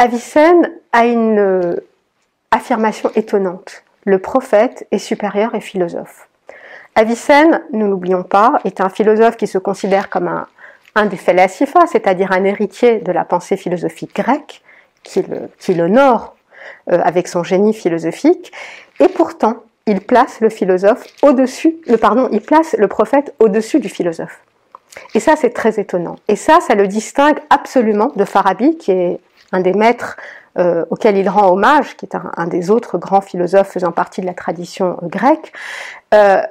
Avicenne a une euh, affirmation étonnante. Le prophète est supérieur et philosophe. Avicenne, ne l'oublions pas, est un philosophe qui se considère comme un, un des phélacifa, c'est-à-dire un héritier de la pensée philosophique grecque, qui l'honore euh, avec son génie philosophique, et pourtant, il place le philosophe au-dessus, le pardon, il place le prophète au-dessus du philosophe. Et ça, c'est très étonnant. Et ça, ça le distingue absolument de Farabi, qui est un des maîtres euh, auquel il rend hommage, qui est un, des autres grands philosophes faisant partie de la tradition grecque. Euh,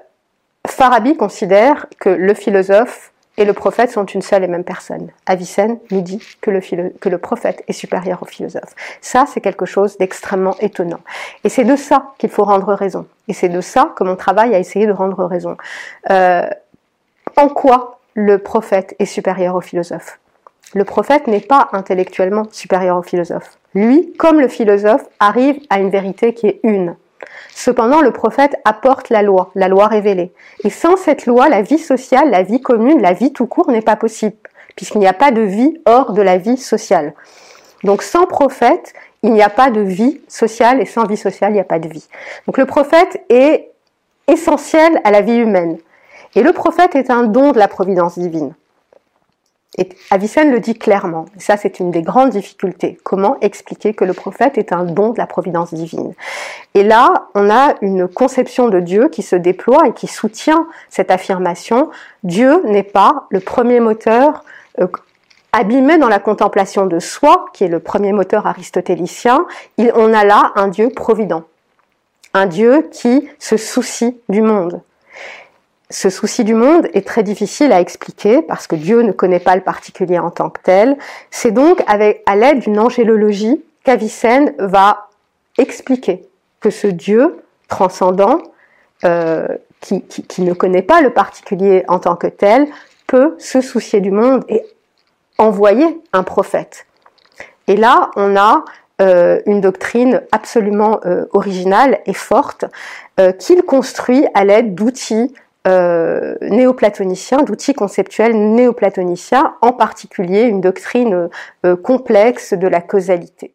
Farabi considère que le philosophe et le prophète sont une seule et même personne. Avicenne nous dit que le, que le prophète est supérieur au philosophe. Ça, c'est quelque chose d'extrêmement étonnant. Et c'est de ça qu'il faut rendre raison. Et c'est de ça que mon travail a essayé de rendre raison. Euh, en quoi le prophète est supérieur au philosophe? Le prophète n'est pas intellectuellement supérieur au philosophe. Lui, comme le philosophe, arrive à une vérité qui est une. Cependant, le prophète apporte la loi, la loi révélée. Et sans cette loi, la vie sociale, la vie commune, la vie tout court n'est pas possible, puisqu'il n'y a pas de vie hors de la vie sociale. Donc sans prophète, il n'y a pas de vie sociale, et sans vie sociale, il n'y a pas de vie. Donc le prophète est essentiel à la vie humaine. Et le prophète est un don de la providence divine. Et Avicenne le dit clairement. Ça, c'est une des grandes difficultés. Comment expliquer que le prophète est un don de la providence divine? Et là, on a une conception de Dieu qui se déploie et qui soutient cette affirmation. Dieu n'est pas le premier moteur euh, abîmé dans la contemplation de soi, qui est le premier moteur aristotélicien. Il, on a là un Dieu provident. Un Dieu qui se soucie du monde ce souci du monde est très difficile à expliquer parce que Dieu ne connaît pas le particulier en tant que tel. C'est donc à l'aide d'une angélologie qu'Avicenne va expliquer que ce Dieu transcendant, euh, qui, ne connaît pas le particulier en tant que tel, peut se soucier du monde et envoyer un prophète. Et là, on a euh, une doctrine absolument euh, originale et forte qu'il construit à l'aide d'outils euh, néoplatoniciens, d'outils conceptuels néoplatoniciens, en particulier une doctrine euh, complexe de la causalité.